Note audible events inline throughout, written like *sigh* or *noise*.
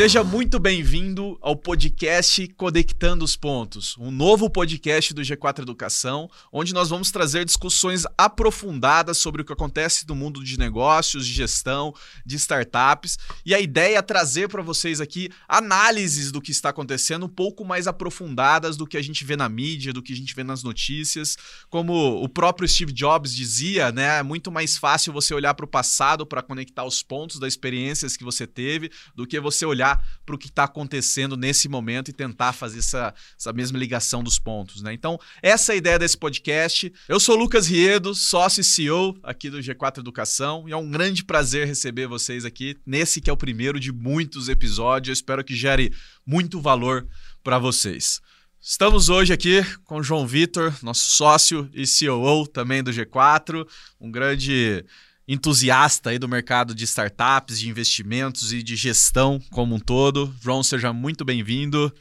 Seja muito bem-vindo ao podcast Conectando os Pontos, um novo podcast do G4 Educação, onde nós vamos trazer discussões aprofundadas sobre o que acontece no mundo de negócios, de gestão, de startups. E a ideia é trazer para vocês aqui análises do que está acontecendo um pouco mais aprofundadas do que a gente vê na mídia, do que a gente vê nas notícias. Como o próprio Steve Jobs dizia, né, é muito mais fácil você olhar para o passado para conectar os pontos das experiências que você teve do que você olhar para o que está acontecendo nesse momento e tentar fazer essa, essa mesma ligação dos pontos. Né? Então, essa é a ideia desse podcast. Eu sou Lucas Riedo, sócio e CEO aqui do G4 Educação, e é um grande prazer receber vocês aqui nesse que é o primeiro de muitos episódios. Eu espero que gere muito valor para vocês. Estamos hoje aqui com o João Vitor, nosso sócio e CEO também do G4, um grande entusiasta aí do mercado de startups, de investimentos e de gestão como um todo. João, seja muito bem-vindo.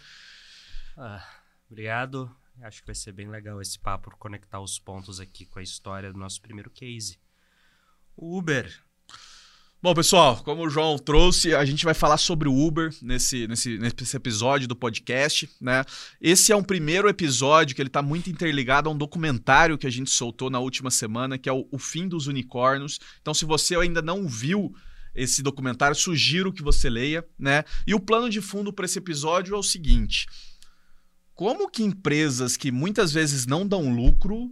Ah, obrigado. Acho que vai ser bem legal esse papo conectar os pontos aqui com a história do nosso primeiro case. O Uber Bom, pessoal, como o João trouxe, a gente vai falar sobre o Uber nesse, nesse, nesse episódio do podcast, né? Esse é um primeiro episódio que ele está muito interligado a um documentário que a gente soltou na última semana, que é o, o Fim dos Unicórnios. Então, se você ainda não viu esse documentário, sugiro que você leia, né? E o plano de fundo para esse episódio é o seguinte: como que empresas que muitas vezes não dão lucro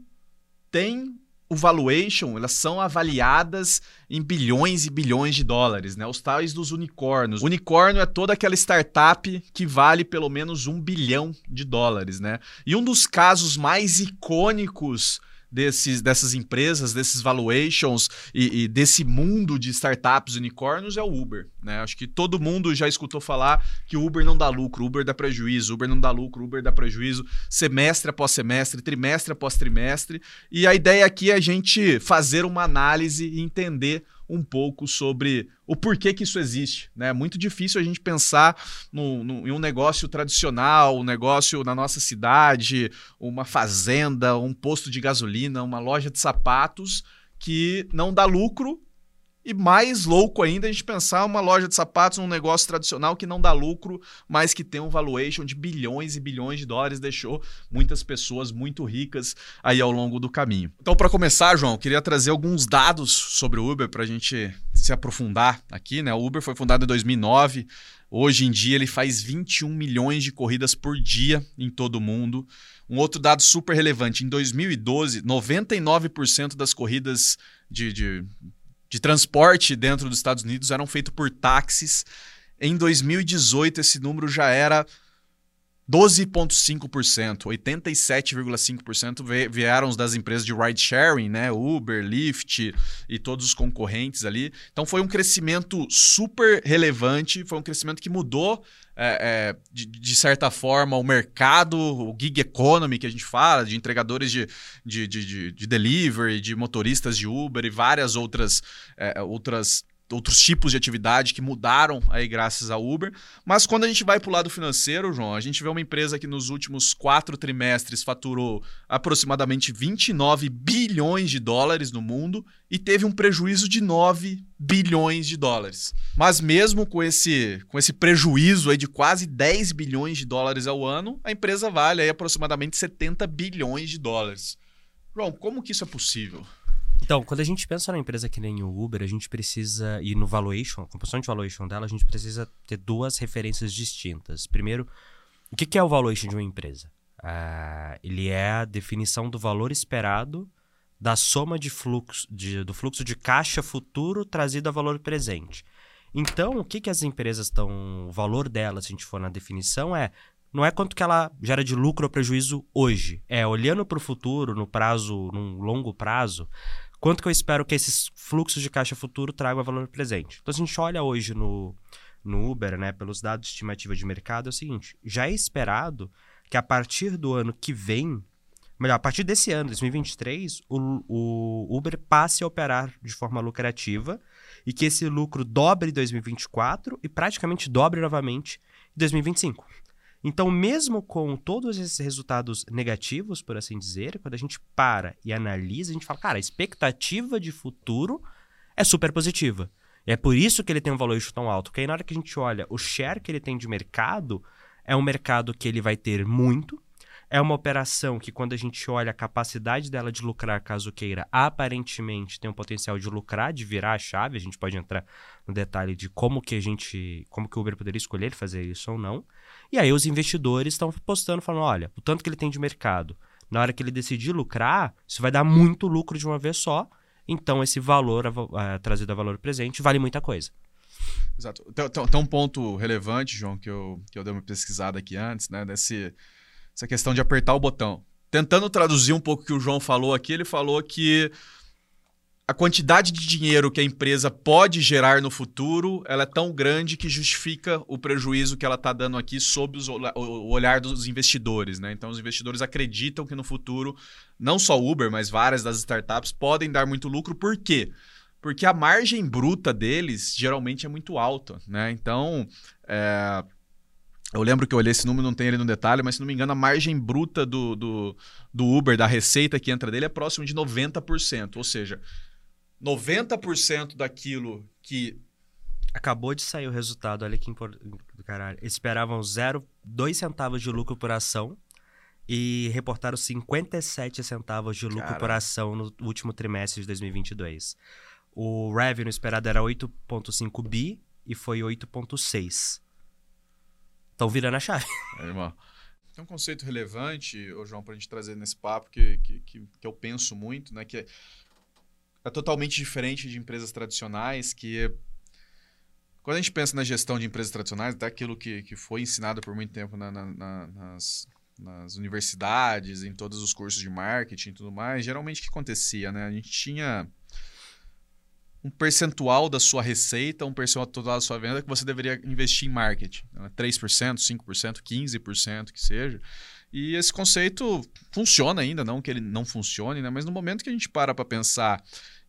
têm o valuation, elas são avaliadas em bilhões e bilhões de dólares, né? Os tais dos unicórnios. Unicórnio é toda aquela startup que vale pelo menos um bilhão de dólares, né? E um dos casos mais icônicos desses, dessas empresas, desses valuations e, e, desse mundo de startups unicórnios é o Uber. Né? Acho que todo mundo já escutou falar que o Uber não dá lucro, Uber dá prejuízo, Uber não dá lucro, Uber dá prejuízo, semestre após semestre, trimestre após trimestre. E a ideia aqui é a gente fazer uma análise e entender um pouco sobre o porquê que isso existe. Né? É muito difícil a gente pensar no, no, em um negócio tradicional, um negócio na nossa cidade, uma fazenda, um posto de gasolina, uma loja de sapatos que não dá lucro e mais louco ainda a gente pensar uma loja de sapatos, um negócio tradicional que não dá lucro, mas que tem um valuation de bilhões e bilhões de dólares, deixou muitas pessoas muito ricas aí ao longo do caminho. Então, para começar, João, queria trazer alguns dados sobre o Uber para a gente se aprofundar aqui. Né? O Uber foi fundado em 2009. Hoje em dia ele faz 21 milhões de corridas por dia em todo o mundo. Um outro dado super relevante: em 2012, 99% das corridas de, de de transporte dentro dos Estados Unidos eram feitos por táxis. Em 2018, esse número já era 12,5%, 87,5% vieram das empresas de ride sharing, né? Uber, Lyft e todos os concorrentes ali. Então foi um crescimento super relevante, foi um crescimento que mudou, é, é, de, de, certa forma, o mercado, o gig economy que a gente fala, de entregadores de, de, de, de delivery, de motoristas de Uber e várias outras, é, outras outros tipos de atividade que mudaram aí graças ao Uber. Mas quando a gente vai para o lado financeiro, João, a gente vê uma empresa que nos últimos quatro trimestres faturou aproximadamente 29 bilhões de dólares no mundo e teve um prejuízo de 9 bilhões de dólares. Mas mesmo com esse, com esse prejuízo aí de quase 10 bilhões de dólares ao ano, a empresa vale aí aproximadamente 70 bilhões de dólares. João, como que isso é possível? Então, quando a gente pensa numa empresa que nem o Uber, a gente precisa, e no valuation, a composição de valuation dela, a gente precisa ter duas referências distintas. Primeiro, o que é o valuation de uma empresa? Uh, ele é a definição do valor esperado da soma de fluxo, de, do fluxo de caixa futuro trazido a valor presente. Então, o que, que as empresas estão. O valor delas, se a gente for na definição, é. Não é quanto que ela gera de lucro ou prejuízo hoje. É olhando para o futuro, no prazo, num longo prazo, quanto que eu espero que esses fluxos de caixa futuro tragam a valor presente. Então, se a gente olha hoje no, no Uber, né, pelos dados de estimativa de mercado, é o seguinte: já é esperado que a partir do ano que vem, melhor, a partir desse ano, 2023, o, o Uber passe a operar de forma lucrativa e que esse lucro dobre em 2024 e praticamente dobre novamente em 2025. Então, mesmo com todos esses resultados negativos, por assim dizer, quando a gente para e analisa, a gente fala, cara, a expectativa de futuro é super positiva. É por isso que ele tem um valuation tão alto. Porque aí na hora que a gente olha o share que ele tem de mercado, é um mercado que ele vai ter muito. É uma operação que, quando a gente olha a capacidade dela de lucrar, caso queira, aparentemente tem um potencial de lucrar, de virar a chave. A gente pode entrar no detalhe de como que a gente, como que o Uber poderia escolher fazer isso ou não. E aí os investidores estão postando, falando, olha, o tanto que ele tem de mercado, na hora que ele decidir lucrar, isso vai dar muito lucro de uma vez só. Então, esse valor uh, trazido a valor presente vale muita coisa. Exato. Tem, tem, tem, um ponto relevante, João, que eu, que eu dei uma pesquisada aqui antes, né? Desse, essa questão de apertar o botão. Tentando traduzir um pouco o que o João falou aqui, ele falou que a quantidade de dinheiro que a empresa pode gerar no futuro ela é tão grande que justifica o prejuízo que ela está dando aqui sob os, o olhar dos investidores. Né? Então, os investidores acreditam que no futuro, não só Uber, mas várias das startups podem dar muito lucro. Por quê? Porque a margem bruta deles geralmente é muito alta. Né? Então, é... Eu lembro que eu olhei esse número, não tem ele no detalhe, mas se não me engano, a margem bruta do, do, do Uber, da receita que entra dele, é próximo de 90%. Ou seja, 90% daquilo que. Acabou de sair o resultado, olha que importante. Caralho. Esperavam 0,2 centavos de lucro por ação e reportaram 57 centavos de lucro por ação no último trimestre de 2022. O revenue esperado era 8,5 bi e foi 8,6. Estão virando a chave. *laughs* É, irmão. Tem um conceito relevante, ô João, para a gente trazer nesse papo que, que, que, que eu penso muito, né? Que é é totalmente diferente de empresas tradicionais, que quando a gente pensa na gestão de empresas tradicionais, até aquilo que, que foi ensinado por muito tempo na, na, na, nas, nas universidades, em todos os cursos de marketing e tudo mais, geralmente o que acontecia, né? A gente tinha um percentual da sua receita, um percentual da sua venda que você deveria investir em marketing. Né? 3%, 5%, 15% que seja. E esse conceito funciona ainda, não que ele não funcione, né? mas no momento que a gente para para pensar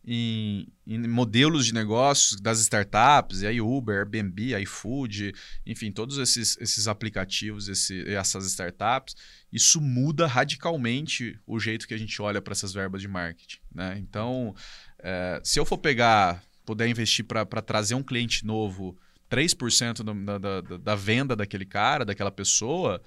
em, em, modelos de negócios das startups, e aí Uber, Airbnb, iFood, enfim, todos esses, esses aplicativos, esse, essas startups, isso muda radicalmente o jeito que a gente olha para essas verbas de marketing. Né? Então, é, se eu for pegar, puder investir para trazer um cliente novo 3% da, da, da venda daquele cara, daquela pessoa,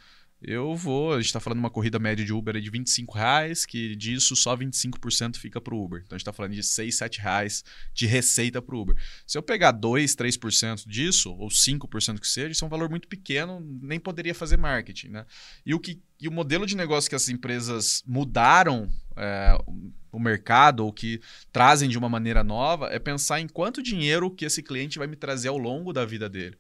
eu vou. A gente está falando de uma corrida média de Uber de 25 reais, que disso só 25% fica para o Uber. Então a gente está falando de 6, 7 reais de receita para o Uber. Se eu pegar 2, 3% disso, ou 5% que seja, isso é um valor muito pequeno, nem poderia fazer marketing. Né? E, o que, e o modelo de negócio que as empresas mudaram é, o mercado, ou que trazem de uma maneira nova, é pensar em quanto dinheiro que esse cliente vai me trazer ao longo da vida dele.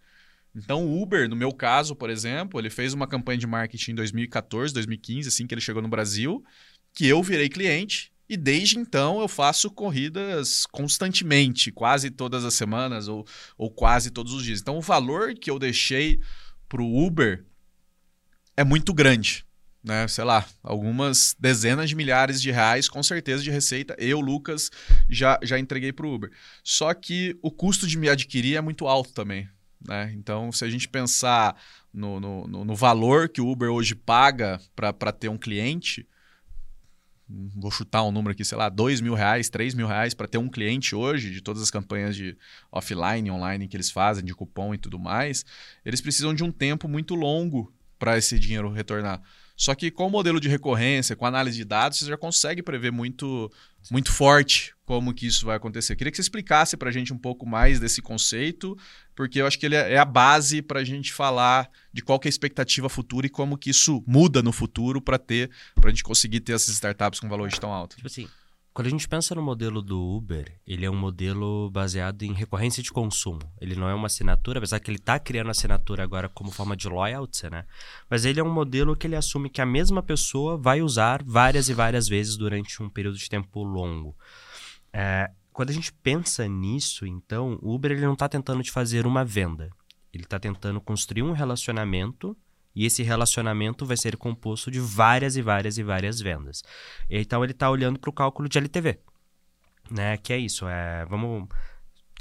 Então, o Uber, no meu caso, por exemplo, ele fez uma campanha de marketing em 2014, 2015, assim que ele chegou no Brasil, que eu virei cliente. E desde então eu faço corridas constantemente, quase todas as semanas ou, ou quase todos os dias. Então, o valor que eu deixei para o Uber é muito grande. Né, sei lá, algumas dezenas de milhares de reais, com certeza, de receita. Eu, Lucas, já, já entreguei para o Uber. Só que o custo de me adquirir é muito alto também. Né? Então, se a gente pensar no, no, no valor que o Uber hoje paga para ter um cliente, vou chutar um número aqui, sei lá, dois mil reais, três mil reais para ter um cliente hoje, de todas as campanhas de offline, online que eles fazem, de cupom e tudo mais, eles precisam de um tempo muito longo para esse dinheiro retornar. Só que com o modelo de recorrência, com análise de dados, você já consegue prever muito, muito forte como que isso vai acontecer. Queria que você explicasse para a gente um pouco mais desse conceito, porque eu acho que ele é, é a base para a gente falar de qual é a expectativa futura e como que isso muda no futuro para ter, para a gente conseguir ter essas startups com valores tão altos. Tipo assim, quando a gente pensa no modelo do Uber, ele é um modelo baseado em recorrência de consumo. Ele não é uma assinatura, apesar que ele está criando assinatura agora como forma de loyalty, né? Mas ele é um modelo que ele assume que a mesma pessoa vai usar várias e várias vezes durante um período de tempo longo. É, quando a gente pensa nisso, então, o Uber ele não está tentando te fazer uma venda. Ele está tentando construir um relacionamento e esse relacionamento vai ser composto de várias e várias e várias vendas. Então ele está olhando para o cálculo de LTV, né? Que é isso, é, vamos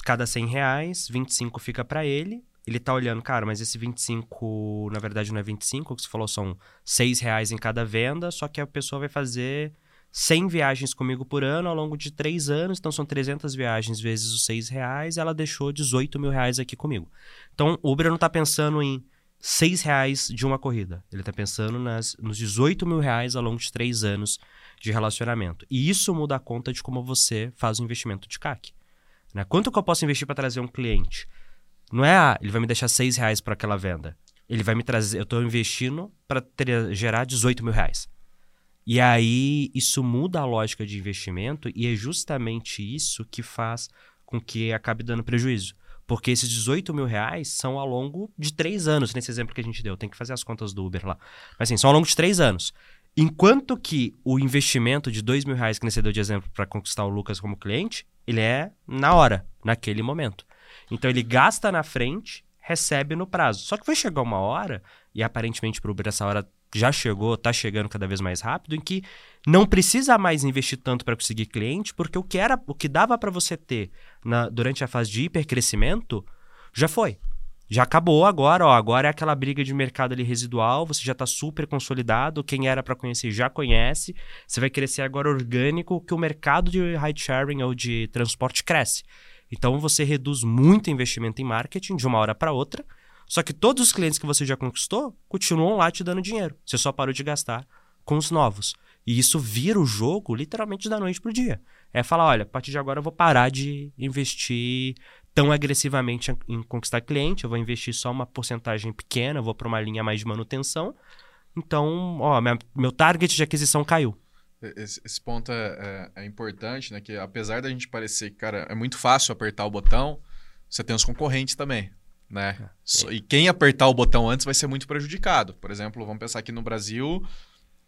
cada 100 reais, 25 fica para ele. Ele está olhando, cara, mas esse 25, na verdade não é 25, o que você falou são 6 reais em cada venda, só que a pessoa vai fazer 100 viagens comigo por ano ao longo de três anos, então são 300 viagens vezes os 6 reais, ela deixou 18 mil reais aqui comigo. Então, o Uber não está pensando em 6 reais de uma corrida, ele está pensando nas, nos 18 mil reais ao longo de três anos de relacionamento. E isso muda a conta de como você faz o investimento de CAC. Né? Quanto que eu posso investir para trazer um cliente? Não é, ah, ele vai me deixar 6 reais para aquela venda. Ele vai me trazer, eu estou investindo para gerar 18 mil reais. E aí isso muda a lógica de investimento e é justamente isso que faz com que acabe dando prejuízo. Porque esses 18 mil reais são ao longo de três anos, nesse exemplo que a gente deu. Tem que fazer as contas do Uber lá. Mas assim, são ao longo de três anos. Enquanto que o investimento de 2 mil reais que você deu de exemplo para conquistar o Lucas como cliente, ele é na hora, naquele momento. Então ele gasta na frente, recebe no prazo. Só que vai chegar uma hora, e aparentemente para o Uber essa hora já chegou, está chegando cada vez mais rápido, em que não precisa mais investir tanto para conseguir cliente, porque o que era, o que dava para você ter na, durante a fase de hipercrescimento já foi. Já acabou agora, ó, agora é aquela briga de mercado ali residual, você já está super consolidado, quem era para conhecer já conhece, você vai crescer agora orgânico, que o mercado de ride sharing ou de transporte cresce. Então você reduz muito investimento em marketing de uma hora para outra, só que todos os clientes que você já conquistou continuam lá te dando dinheiro. Você só parou de gastar com os novos. E isso vira o jogo literalmente da noite pro dia. É falar, olha, a partir de agora eu vou parar de investir tão agressivamente em conquistar cliente, eu vou investir só uma porcentagem pequena, vou para uma linha mais de manutenção. Então, ó, minha, meu target de aquisição caiu. Esse, esse ponto é, é, é, importante, né? Que apesar da gente parecer que, cara, é muito fácil apertar o botão, você tem os concorrentes também né? É. E quem apertar o botão antes vai ser muito prejudicado. Por exemplo, vamos pensar aqui no Brasil,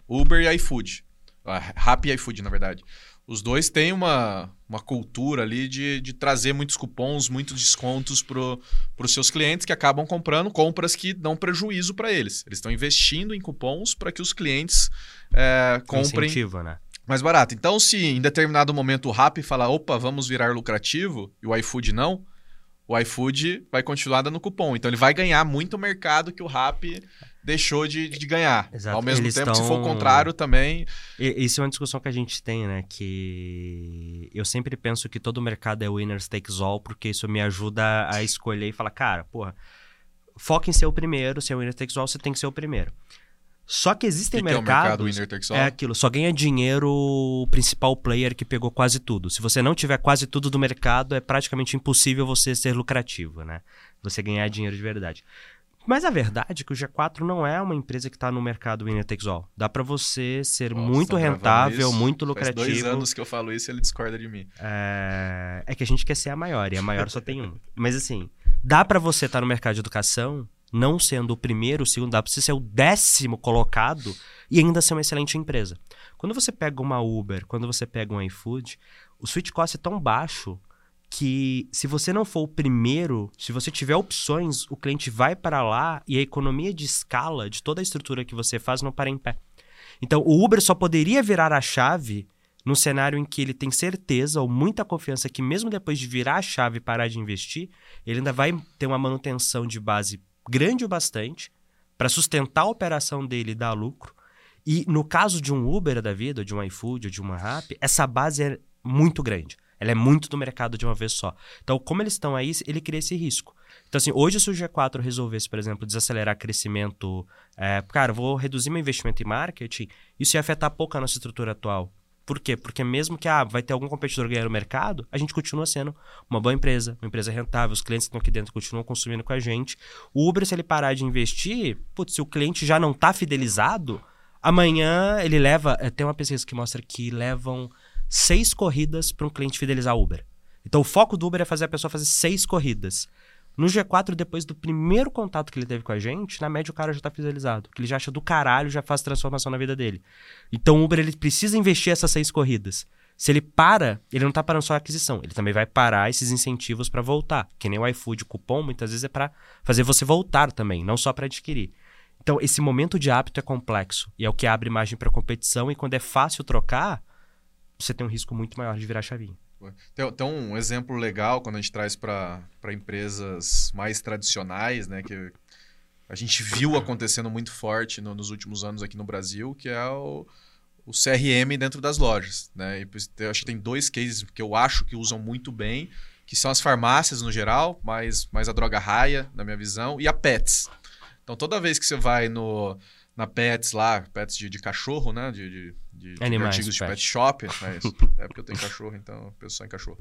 Uber e iFood. Uh, Rappi e iFood, na verdade. Os dois têm uma, uma cultura ali de, de trazer muitos cupons, muitos descontos para os seus clientes que acabam comprando compras que dão prejuízo para eles. Eles estão investindo em cupons para que os clientes é, comprem Incentivo, né? mais barato. Então, se em determinado momento o Rappi falar, opa, vamos virar lucrativo, e o iFood não, o iFood vai continuar dando cupom. Então ele vai ganhar muito mercado que o Rap deixou de, de ganhar. Exato. Ao mesmo Eles tempo, se for o contrário, também. Isso é uma discussão que a gente tem, né? Que eu sempre penso que todo mercado é winner takes all, porque isso me ajuda a escolher e falar, cara, porra, foca em ser o primeiro, se é winner takes all, você tem que ser o primeiro. Só que existem que mercados. Que é, é aquilo, só ganha dinheiro o principal player que pegou quase tudo. Se você não tiver quase tudo do mercado, é praticamente impossível você ser lucrativo, né? Você ganhar dinheiro de verdade. Mas a verdade é que o G4 não é uma empresa que está no mercado winner takes all. Dá para você ser Nossa, muito rentável, isso. muito lucrativo. Faz dois anos que eu falo isso e ele discorda de mim. É... é que a gente quer ser a maior e a maior só tem um. *laughs* Mas assim, dá para você estar tá no mercado de educação não sendo o primeiro, o segundo, dá para você ser o décimo colocado e ainda ser uma excelente empresa. Quando você pega uma Uber, quando você pega um iFood, o switch cost é tão baixo que se você não for o primeiro, se você tiver opções, o cliente vai para lá e a economia de escala de toda a estrutura que você faz não para em pé. Então, o Uber só poderia virar a chave num cenário em que ele tem certeza ou muita confiança que mesmo depois de virar a chave e parar de investir, ele ainda vai ter uma manutenção de base grande o bastante para sustentar a operação dele e dar lucro. E no caso de um Uber da vida, de um iFood, ou de uma Rappi, essa base é muito grande. Ela é muito do mercado de uma vez só. Então, como eles estão aí, ele cria esse risco. Então, assim, hoje se o G4 resolvesse, por exemplo, desacelerar crescimento, é, cara, vou reduzir meu investimento em marketing, isso ia afetar pouco a nossa estrutura atual. Por quê? Porque mesmo que ah, vai ter algum competidor ganhando o mercado, a gente continua sendo uma boa empresa, uma empresa rentável, os clientes que estão aqui dentro continuam consumindo com a gente. O Uber, se ele parar de investir, putz, se o cliente já não está fidelizado, amanhã ele leva. Eh, tem uma pesquisa que mostra que levam seis corridas para um cliente fidelizar o Uber. Então o foco do Uber é fazer a pessoa fazer seis corridas. No G4, depois do primeiro contato que ele teve com a gente, na média o cara já tá fidelizado. Que ele já acha do caralho, já faz transformação na vida dele. Então o Uber ele precisa investir essas seis corridas. Se ele para, ele não tá parando só a aquisição, ele também vai parar esses incentivos para voltar. Que nem o iFood, o cupom, muitas vezes é para fazer você voltar também, não só para adquirir. Então, esse momento de hábito é complexo e é o que abre margem para competição e quando é fácil trocar, você tem um risco muito maior de virar chavinha. Tem, tem, um exemplo legal quando a gente traz para empresas mais tradicionais, né? Que a gente viu acontecendo muito forte no, nos últimos anos aqui no Brasil, que é o, o CRM dentro das lojas. Né? E acho que tem dois cases que eu acho que usam muito bem, que são as farmácias no geral, mas, mas a droga raia, na minha visão, e a Pets. Então, toda vez que você vai no, na Pets lá, Pets de, de cachorro, né? De, de, de, Animais, artigos de pet. pet shop. Mas *laughs* é porque eu tenho cachorro, então só em cachorro.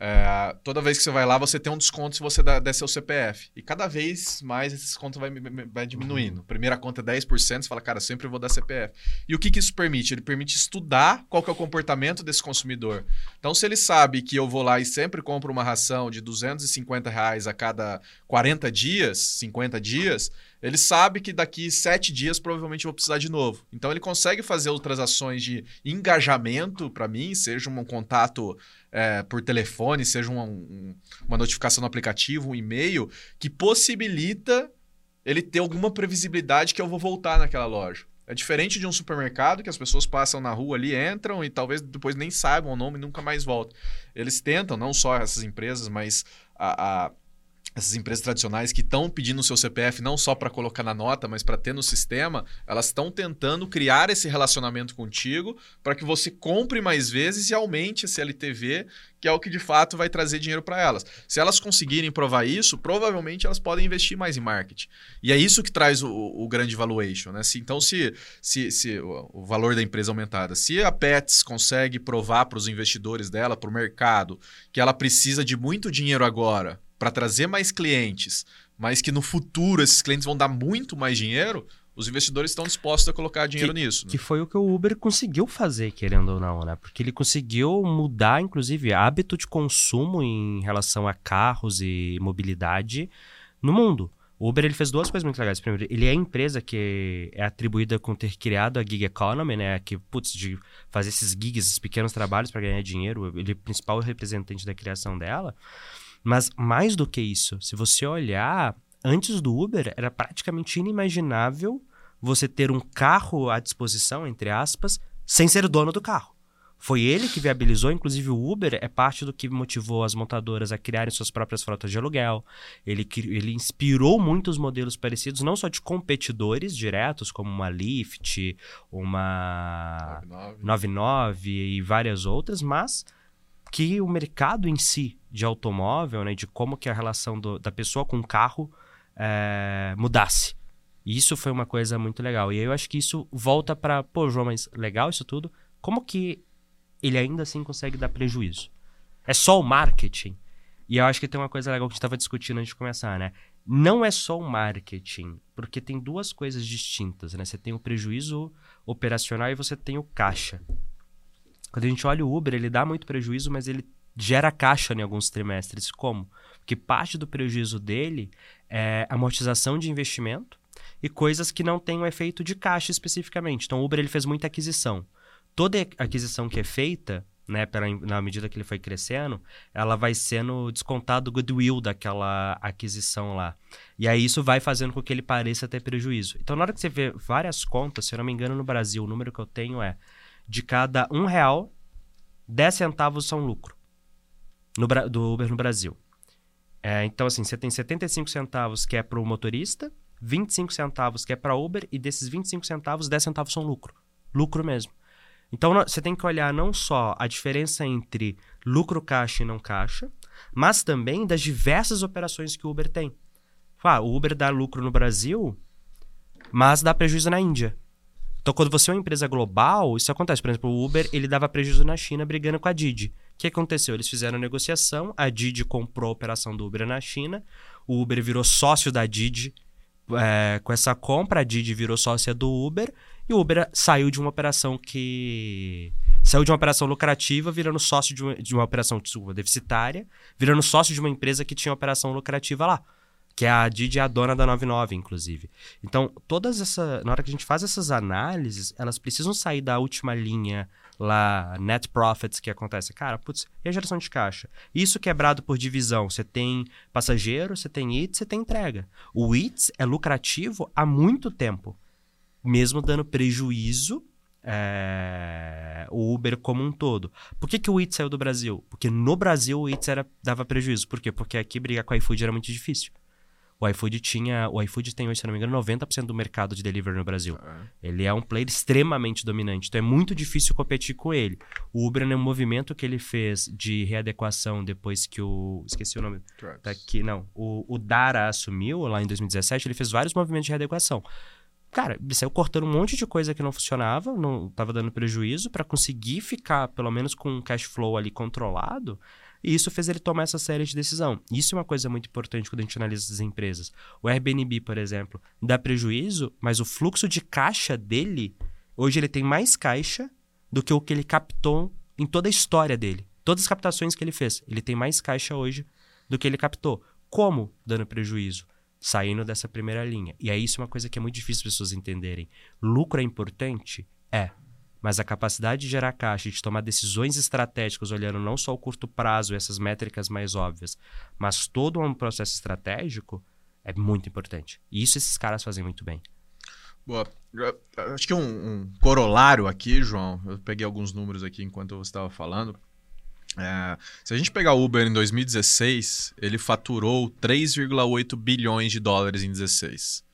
É, toda vez que você vai lá, você tem um desconto se você der, seu CPF. E cada vez mais esse desconto vai, vai diminuindo. Primeira conta é 10%, você fala, cara, sempre vou dar CPF. E o que, que isso permite? Ele permite estudar qual que é o comportamento desse consumidor. Então, se ele sabe que eu vou lá e sempre compro uma ração de 250 reais a cada 40 dias, 50 dias, ele sabe que daqui sete dias provavelmente eu vou precisar de novo. Então ele consegue fazer outras ações de engajamento para mim, seja um contato é, por telefone, seja uma, um, uma notificação no aplicativo, um e-mail, que possibilita ele ter alguma previsibilidade que eu vou voltar naquela loja. É diferente de um supermercado que as pessoas passam na rua ali, entram e talvez depois nem saibam o nome e nunca mais voltam. Eles tentam, não só essas empresas, mas a, a essas empresas tradicionais que estão pedindo o seu CPF não só para colocar na nota, mas para ter no sistema, elas estão tentando criar esse relacionamento contigo para que você compre mais vezes e aumente esse LTV, que é o que de fato vai trazer dinheiro para elas. Se elas conseguirem provar isso, provavelmente elas podem investir mais em marketing. E é isso que traz o, o grande valuation. Né? Se, então, se, se, se o, valor da empresa aumentada, se a Pets consegue provar para os investidores dela, para o mercado, que ela precisa de muito dinheiro agora para trazer mais clientes, mas que no futuro esses clientes vão dar muito mais dinheiro, os investidores estão dispostos a colocar dinheiro que, nisso. Né? Que foi o que o Uber conseguiu fazer, querendo ou não, né? Porque ele conseguiu mudar, inclusive, hábito de consumo em relação a carros e mobilidade no mundo. O Uber ele fez duas coisas muito legais. Primeiro, ele é a empresa que é atribuída com ter criado a gig economy, né? Que, putz, de fazer esses gigs, esses pequenos trabalhos para ganhar dinheiro. Ele é o principal representante da criação dela. Mas mais do que isso, se você olhar, antes do Uber era praticamente inimaginável você ter um carro à disposição, entre aspas, sem ser dono do carro. Foi ele que viabilizou, inclusive o Uber é parte do que motivou as montadoras a criarem suas próprias frotas de aluguel. Ele, ele inspirou muitos modelos parecidos, não só de competidores diretos, como uma Lyft, uma 99. 99 e várias outras, mas que o mercado em si de automóvel, né, de como que a relação do, da pessoa com o carro é, mudasse. E isso foi uma coisa muito legal. E eu acho que isso volta para, pô, João, mas legal isso tudo. Como que ele ainda assim consegue dar prejuízo? É só o marketing? E eu acho que tem uma coisa legal que a gente estava discutindo antes de começar, né? Não é só o marketing, porque tem duas coisas distintas, né? Você tem o prejuízo operacional e você tem o caixa. Quando a gente olha o Uber, ele dá muito prejuízo, mas ele gera caixa em alguns trimestres. Como? Porque parte do prejuízo dele é amortização de investimento e coisas que não têm um efeito de caixa especificamente. Então, o Uber ele fez muita aquisição. Toda aquisição que é feita, né, pela, na medida que ele foi crescendo, ela vai sendo descontado o goodwill daquela aquisição lá. E aí isso vai fazendo com que ele pareça ter prejuízo. Então, na hora que você vê várias contas, se eu não me engano, no Brasil, o número que eu tenho é de cada um real, 10 centavos são lucro no, do Uber no Brasil. É, então, assim, você tem 75 centavos que é para o motorista, 25 centavos que é para Uber, e desses 25 centavos, 10 centavos são lucro. Lucro mesmo. Então, você tem que olhar não só a diferença entre lucro caixa e não caixa, mas também das diversas operações que o Uber tem. Ah, o Uber dá lucro no Brasil, mas dá prejuízo na Índia. Então, quando você é uma empresa global, isso acontece. Por exemplo, o Uber ele dava prejuízo na China brigando com a Didi. Que aconteceu? Eles fizeram negociação, a Didi comprou a operação do Uber na China, o Uber virou sócio da Didi é, com essa compra, a Didi virou sócia do Uber e o Uber saiu de uma operação que. Saiu de uma operação lucrativa, virando sócio de uma, de uma operação desculpa, deficitária, virando sócio de uma empresa que tinha operação lucrativa lá que é a Didi é a dona da 99, inclusive. Então, todas essa, na hora que a gente faz essas análises, elas precisam sair da última linha lá, net profits, que acontece. Cara, putz, e a geração de caixa? Isso quebrado por divisão. Você tem passageiro, você tem IT, você tem entrega. O IT é lucrativo há muito tempo, mesmo dando prejuízo é, o Uber como um todo. Por que, que o Eats saiu do Brasil? Porque no Brasil o era, dava prejuízo. Por quê? Porque aqui brigar com o iFood era muito difícil. O iFood tinha. O iFood tem hoje, se não me engano, 90% do mercado de delivery no Brasil. Ele é um player extremamente dominante. Então é muito difícil competir com ele. O Uber, no movimento que ele fez de readequação depois que o. Esqueci o nome. Tá aqui, não. O, o Dara assumiu lá em 2017, ele fez vários movimentos de readequação. Cara, ele saiu cortando um monte de coisa que não funcionava, não estava dando prejuízo, para conseguir ficar, pelo menos, com um cash flow ali controlado. E isso fez ele tomar essa série de decisão. Isso é uma coisa muito importante quando a gente analisa as empresas. O Airbnb, por exemplo, dá prejuízo, mas o fluxo de caixa dele, hoje ele tem mais caixa do que o que ele captou em toda a história dele. Todas as captações que ele fez, ele tem mais caixa hoje do que ele captou. Como dando prejuízo? Saindo dessa primeira linha. E aí isso é uma coisa que é muito difícil as pessoas entenderem. Lucro é importante? É. Mas a capacidade de gerar caixa, de tomar decisões estratégicas, olhando não só o curto prazo, essas métricas mais óbvias, mas todo um processo estratégico, é muito importante. E isso esses caras fazem muito bem. Boa. Acho que um, um corolário aqui, João, eu peguei alguns números aqui enquanto você estava falando. É, se a gente pegar o Uber em 2016, ele faturou 3,8 bilhões de dólares em 16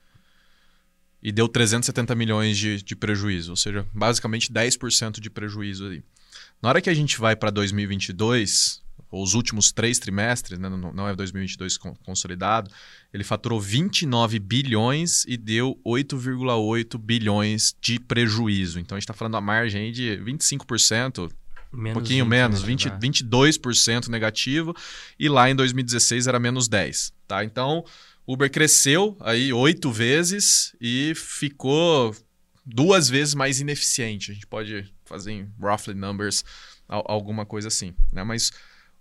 e deu 370 milhões de, de prejuízo, ou seja, basicamente 10% de prejuízo aí. Na hora que a gente vai para 2022, ou os últimos três trimestres, né, não, não é 2022 consolidado, ele faturou 29 bilhões e deu 8,8 bilhões de prejuízo. Então a gente está falando a margem de 25%, Menos um pouquinho 20, menos, 20, 22% negativo, e lá em 2016 era menos 10%. Tá? Então, Uber cresceu aí oito vezes e ficou duas vezes mais ineficiente. A gente pode fazer em roughly numbers alguma coisa assim. Né? Mas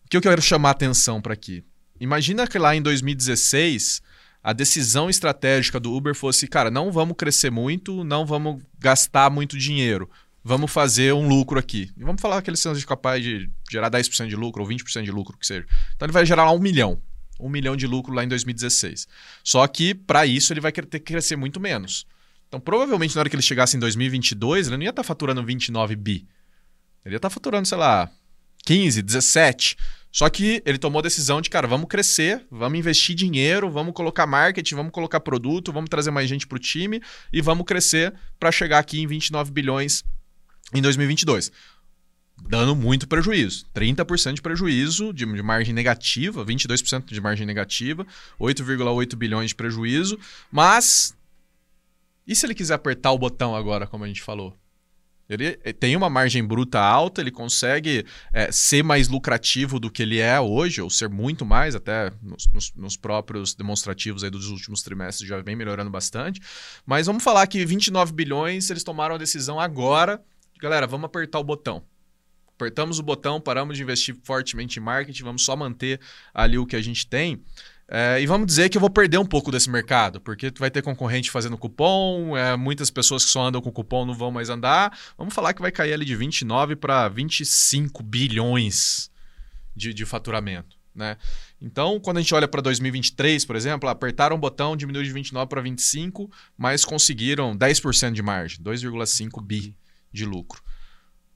o que eu quero chamar atenção para aqui? Imagina que lá em 2016 a decisão estratégica do Uber fosse, cara, não vamos crescer muito, não vamos gastar muito dinheiro. Vamos fazer um lucro aqui. E vamos falar que eles são capazes de gerar 10% de lucro ou 20% de lucro, que seja. Então ele vai gerar lá um milhão um milhão de lucro lá em 2016. Só que, para isso, ele vai ter que crescer muito menos. Então, provavelmente, na hora que ele chegasse em 2022, ele não ia estar tá faturando 29 bi. Ele ia estar tá faturando, sei lá, 15, 17. Só que ele tomou a decisão de, cara, vamos crescer, vamos investir dinheiro, vamos colocar marketing, vamos colocar produto, vamos trazer mais gente para o time e vamos crescer para chegar aqui em 29 bilhões em 2022 dando muito prejuízo. 30% de prejuízo de, de, margem negativa, 22% de margem negativa, 8,8 bilhões de prejuízo. Mas e se ele quiser apertar o botão agora, como a gente falou? Ele eh, tem uma margem bruta alta, ele consegue é, ser mais lucrativo do que ele é hoje, ou ser muito mais, até nos, nos, nos próprios demonstrativos dos últimos trimestres já vem melhorando bastante. Mas vamos falar que 29 bilhões, eles tomaram a decisão agora. Galera, vamos apertar o botão apertamos o botão, paramos de investir fortemente em marketing, vamos só manter ali o que a gente tem. É, e vamos dizer que eu vou perder um pouco desse mercado, porque vai ter concorrente fazendo cupom, é, muitas pessoas que só andam com cupom não vão mais andar. Vamos falar que vai cair ali de 29 para 25 bilhões de, de faturamento. Né? Então, quando a gente olha para 2023, por exemplo, apertaram o botão, diminuiu de 29 para 25, mas conseguiram 10% de margem, 2,5 bi de lucro.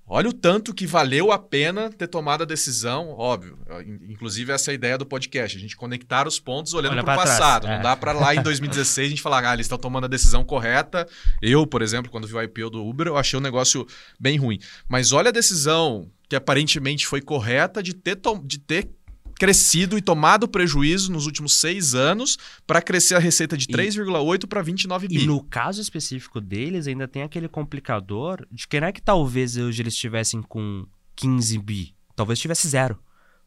Olha o tanto que valeu a pena ter tomado a decisão, óbvio. Inclusive, essa é a ideia do podcast, a gente conectar os pontos olhando para o passado. Trás, Não é. dá para lá em 2016 a gente falar, ah, eles estão tomando a decisão correta. Eu, por exemplo, quando vi o IPO do Uber, eu achei o um negócio bem ruim. Mas olha a decisão que aparentemente foi correta de ter, de ter crescido e tomado prejuízo nos últimos seis anos para crescer a receita de 3,8 para 29 bi. E no caso específico deles, ainda tem aquele complicador de que não é que talvez hoje eles estivessem com 15 bi, talvez tivesse zero.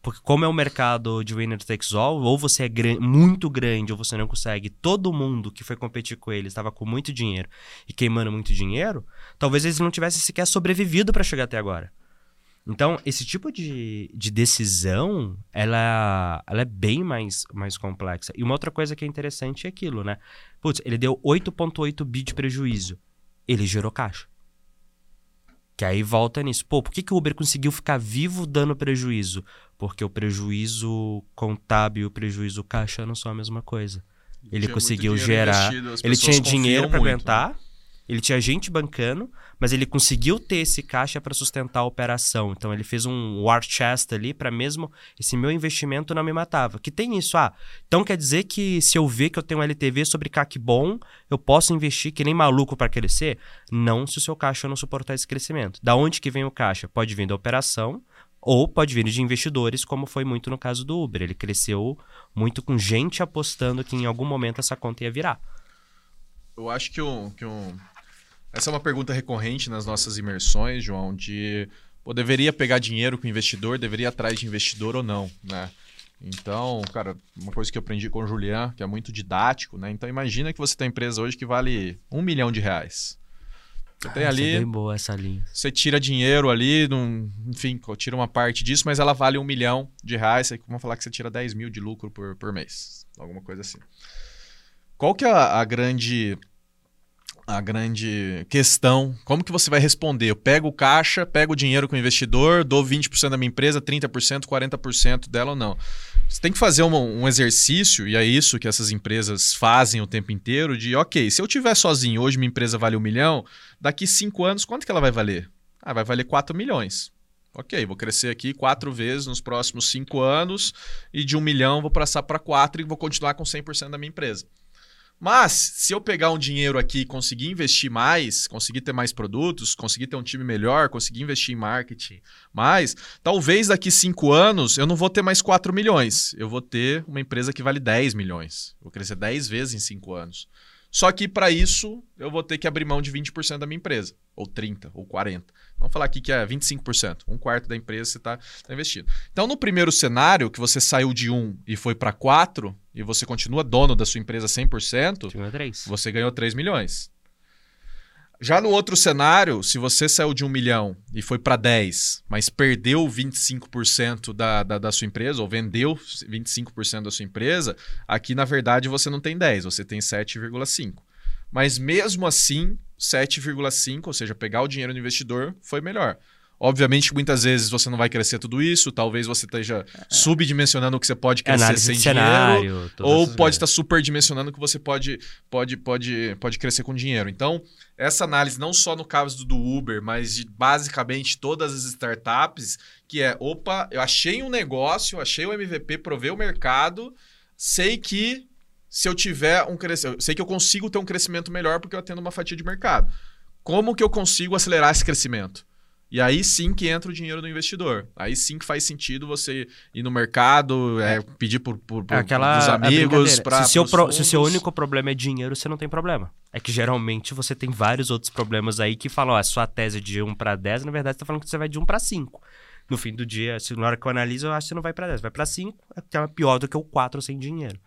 Porque como é o mercado de winner takes all, ou você é gran muito grande ou você não consegue, todo mundo que foi competir com eles estava com muito dinheiro e queimando muito dinheiro, talvez eles não tivessem sequer sobrevivido para chegar até agora. Então, esse tipo de, de decisão, ela, ela é bem mais, mais complexa. E uma outra coisa que é interessante é aquilo, né? Putz, ele deu 8,8 bi de prejuízo. Ele gerou caixa. Que aí volta nisso. Pô, por que, que o Uber conseguiu ficar vivo dando prejuízo? Porque o prejuízo contábil e o prejuízo caixa não são a mesma coisa. Ele conseguiu gerar. Ele tinha dinheiro para aguentar. Ele tinha gente bancando, mas ele conseguiu ter esse caixa para sustentar a operação. Então ele fez um war chest ali para mesmo esse meu investimento não me matava. Que tem isso, ah, então quer dizer que se eu ver que eu tenho um LTV sobre CAC bom, eu posso investir que nem maluco para crescer? Não, se o seu caixa não suportar esse crescimento. Da onde que vem o caixa? Pode vir da operação, ou pode vir de investidores, como foi muito no caso do Uber. Ele cresceu muito com gente apostando que em algum momento essa conta ia virar. Eu acho que um, que um... essa é uma pergunta recorrente nas nossas imersões, João, de pô, deveria pegar dinheiro com o investidor, deveria ir atrás de investidor ou não, né? Então, cara, uma coisa que eu aprendi com o Julian, que é muito didático, né? Então imagina que você tem uma empresa hoje que vale um milhão de reais. Você tem Ah, ali. é bem boa essa linha. Você tira dinheiro ali, num, enfim, tira uma parte disso, mas ela vale um milhão de reais. Aí vamos falar que você tira 10 mil de lucro por, por mês. Alguma coisa assim. Qual que é a, a grande a grande questão? Como que você vai responder? Eu pego o caixa, pego o dinheiro com o investidor, dou 20% da minha empresa, 30%, 40% dela ou não? Você tem que fazer um, um exercício, e é isso que essas empresas fazem o tempo inteiro, de ok, se eu tiver sozinho, hoje minha empresa vale um milhão, daqui cinco anos, quanto que ela vai valer? Ah, vai valer 4 milhões. Ok, vou crescer aqui quatro vezes nos próximos cinco anos e de um milhão vou passar para quatro e vou continuar com 100% da minha empresa. Mas, se eu pegar um dinheiro aqui e conseguir investir mais, conseguir ter mais produtos, conseguir ter um time melhor, conseguir investir em marketing mais, talvez daqui cinco anos eu não vou ter mais 4 milhões. Eu vou ter uma empresa que vale 10 milhões. Vou crescer 10 vezes em cinco anos. Só que para isso eu vou ter que abrir mão de 20% da minha empresa, ou 30%, ou 40%. Vamos falar aqui que é 25%, um quarto da empresa você está tá investindo. Então, no primeiro cenário, que você saiu de 1 e foi para 4, e você continua dono da sua empresa 100%, Tinha três. você ganhou 3 milhões. Já no outro cenário, se você saiu de 1 milhão e foi para 10, mas perdeu 25% da, da, da sua empresa, ou vendeu 25% da sua empresa, aqui na verdade você não tem 10, você tem 7,5. Mas mesmo assim, 7,5, ou seja, pegar o dinheiro do investidor, foi melhor. Obviamente, muitas vezes você não vai crescer tudo isso, talvez você esteja subdimensionando o que você pode crescer Análise sem dinheiro. cenário. todas Ou pode estar superdimensionando que você pode, pode, pode, pode crescer com dinheiro. Então, essa análise, não só no caso do Uber, mas de basicamente todas as startups, que é: opa, eu achei um negócio, achei o MVP, provei o mercado, sei que se eu tiver um crescimento, sei que eu consigo ter um crescimento melhor porque eu atendo uma fatia de mercado. Como que eu consigo acelerar esse crescimento? E aí sim que entra o dinheiro do investidor. Aí sim que faz sentido você ir no mercado, é, pedir por, por, por É aquela a amigos, se, o seu pro- se o seu único problema é dinheiro, você não tem problema. É que geralmente você tem vários outros problemas aí que falam, ó, a sua tese de 1 para 10, na verdade você tá falando que você vai de 1 para 5. No fim do dia, se, na hora que eu analiso, eu acho que você não vai para 10, vai para 5, que é pior do que o 4 sem dinheiro.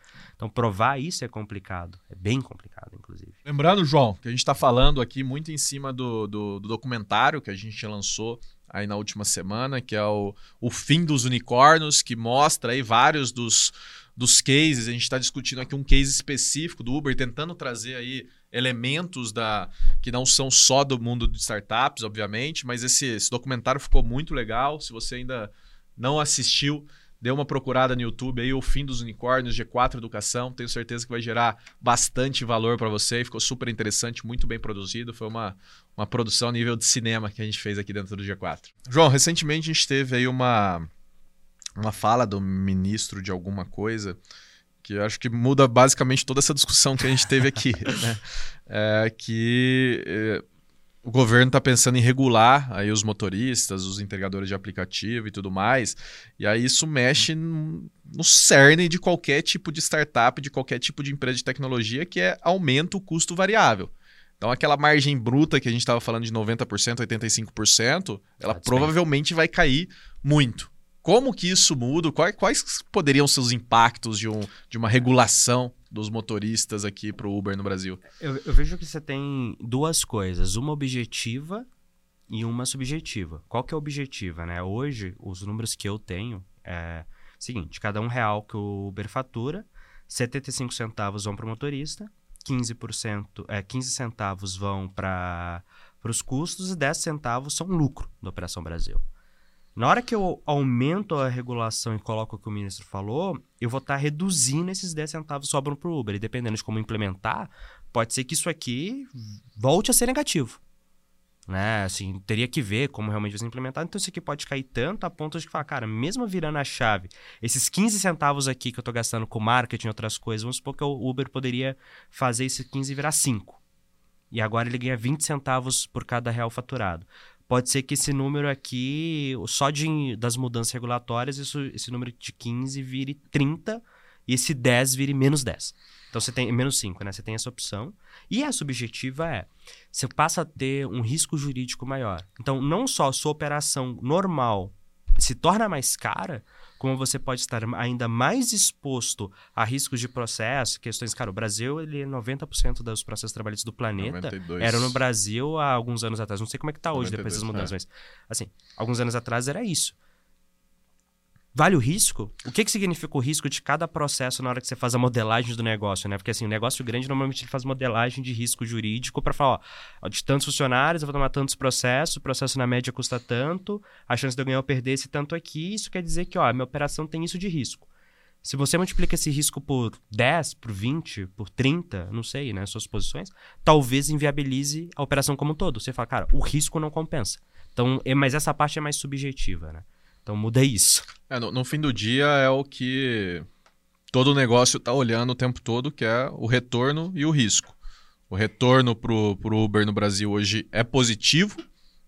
Então provar isso é complicado, é bem complicado, inclusive. Lembrando, João, que a gente está falando aqui muito em cima do, do, do documentário que a gente lançou aí na última semana, que é o, o Fim dos Unicórnios, que mostra aí vários dos, dos cases. A gente está discutindo aqui um case específico do Uber, tentando trazer aí elementos da que não são só do mundo de startups, obviamente, mas esse, esse documentário ficou muito legal. Se você ainda não assistiu, dê uma procurada no YouTube aí, o fim dos unicórnios, G4 Educação. Tenho certeza que vai gerar bastante valor para você. Ficou super interessante, muito bem produzido. Foi uma, uma produção nível de cinema que a gente fez aqui dentro do G4. João, recentemente a gente teve aí uma, uma fala do ministro de alguma coisa que acho que muda basicamente toda essa discussão que a gente teve aqui, *laughs* né? É que é, o governo está pensando em regular aí os motoristas, os entregadores de aplicativo e tudo mais, e aí isso mexe no cerne de qualquer tipo de startup, de qualquer tipo de empresa de tecnologia, que é aumenta o custo variável. Então aquela margem bruta que a gente estava falando de 90%, 85%, ela despenca. provavelmente vai cair muito. Como que isso muda? Quais, quais poderiam ser os impactos de, um, de uma regulação dos motoristas aqui para o Uber no Brasil? Eu, eu vejo que você tem duas coisas, uma objetiva e uma subjetiva. Qual que é a objetiva, né? Hoje, os números que eu tenho é seguinte, cada um real que o Uber fatura, 75 centavos vão para o motorista, 15%, é, 15 centavos vão para os custos e 10 centavos são lucro da Operação Brasil. Na hora que eu aumento a regulação e coloco o que o ministro falou, eu vou estar reduzindo esses 10 centavos que sobram para o Uber. E dependendo de como implementar, pode ser que isso aqui volte a ser negativo. Né? Assim, teria que ver como realmente vai ser implementado. Então, isso aqui pode cair tanto a ponto de falar, cara, mesmo virando a chave, esses 15 centavos aqui que eu estou gastando com marketing e outras coisas, vamos supor que o Uber poderia fazer esses 15 virar 5. E agora ele ganha 20 centavos por cada real faturado. Pode ser que esse número aqui, só de, das mudanças regulatórias, isso, esse número de 15 vire 30 e esse 10 vire menos 10. Então você tem menos 5, né? Você tem essa opção. E a subjetiva é: você passa a ter um risco jurídico maior. Então, não só a sua operação normal se torna mais cara, como você pode estar ainda mais exposto a riscos de processo, questões, cara, o Brasil, ele é 90% dos processos trabalhistas do planeta 92. era no Brasil há alguns anos atrás. Não sei como é que está hoje 92, depois das mudanças, é. mas assim, alguns anos atrás era isso. Vale o risco? O que, que significa o risco de cada processo na hora que você faz a modelagem do negócio, né? Porque assim, o negócio grande normalmente ele faz modelagem de risco jurídico para falar, ó, de tantos funcionários, eu vou tomar tantos processos, o processo na média custa tanto, a chance de eu ganhar ou perder esse tanto aqui, isso quer dizer que, ó, minha operação tem isso de risco. Se você multiplica esse risco por 10, por 20, por 30, não sei, né, suas posições, talvez inviabilize a operação como um todo. Você fala, cara, o risco não compensa. Então, é, mas essa parte é mais subjetiva, né? Então muda isso. É, no, no, fim do dia é o que todo negócio está olhando o tempo todo, que é o retorno e o risco. O retorno para o Uber no Brasil hoje é positivo.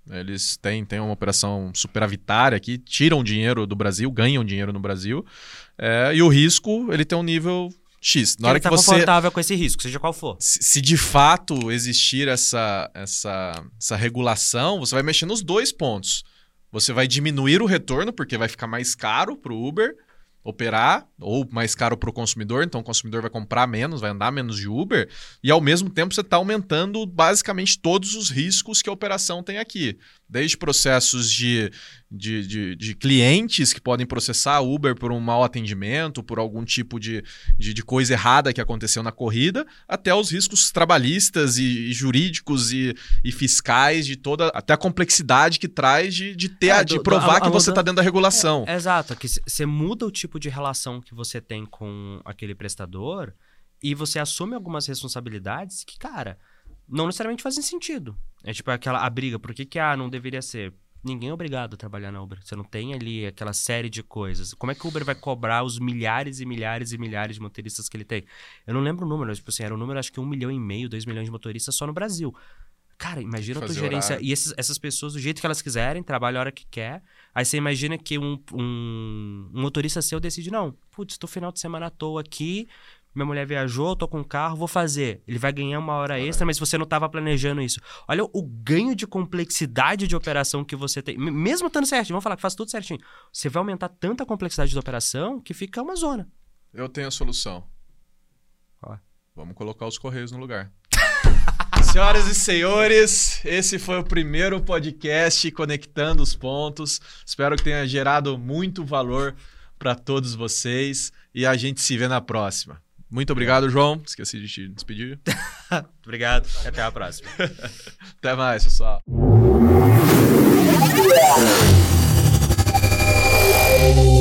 Eles têm, têm uma operação superavitária aqui, tiram dinheiro do Brasil, ganham dinheiro no Brasil. É, e o risco, ele tem um nível X. Na hora que tá você confortável com esse risco, seja qual for. Se, se, de fato existir essa, essa, essa regulação, você vai mexer nos dois pontos. Você vai diminuir o retorno, porque vai ficar mais caro para o Uber operar, ou mais caro para o consumidor, então o consumidor vai comprar menos, vai andar menos de Uber, e ao mesmo tempo você está aumentando basicamente todos os riscos que a operação tem aqui desde processos de, de, de, de, clientes que podem processar Uber por um mau atendimento, por algum tipo de, de, de coisa errada que aconteceu na corrida, até os riscos trabalhistas e, e jurídicos e, e, fiscais, de toda. até a complexidade que traz de, de ter é, de provar a, a, que você está dentro da regulação. É, é, exato, que você muda o tipo de relação que você tem com aquele prestador e você assume algumas responsabilidades que, cara não necessariamente fazem sentido. É tipo aquela a briga, por que, que ah, não deveria ser? Ninguém é obrigado a trabalhar na Uber. Você não tem ali aquela série de coisas. Como é que o Uber vai cobrar os milhares e milhares e milhares de motoristas que ele tem? Eu não lembro o número, tipo assim, era um número acho que um milhão e meio, dois milhões de motoristas só no Brasil. Cara, imagina a tua gerência. E esses, essas pessoas, do jeito que elas quiserem, trabalham a hora que quer. Aí você imagina que um, um, um motorista seu decide, não, putz, tô final de semana à toa aqui, minha mulher viajou, tô com um carro, vou fazer. Ele vai ganhar uma hora extra, mas você não estava planejando isso. Olha o ganho de complexidade de operação que você tem. Mesmo estando certinho, vamos falar que faz tudo certinho. Você vai aumentar tanta complexidade de operação que fica uma zona. Eu tenho a solução. Ó. Vamos colocar os correios no lugar. *laughs* Senhoras e senhores, esse foi o primeiro podcast conectando os pontos. Espero que tenha gerado muito valor para todos vocês e a gente se vê na próxima. Muito obrigado, João. Esqueci de te despedir. *laughs* obrigado. Até a próxima. *laughs* Até mais, pessoal. *laughs*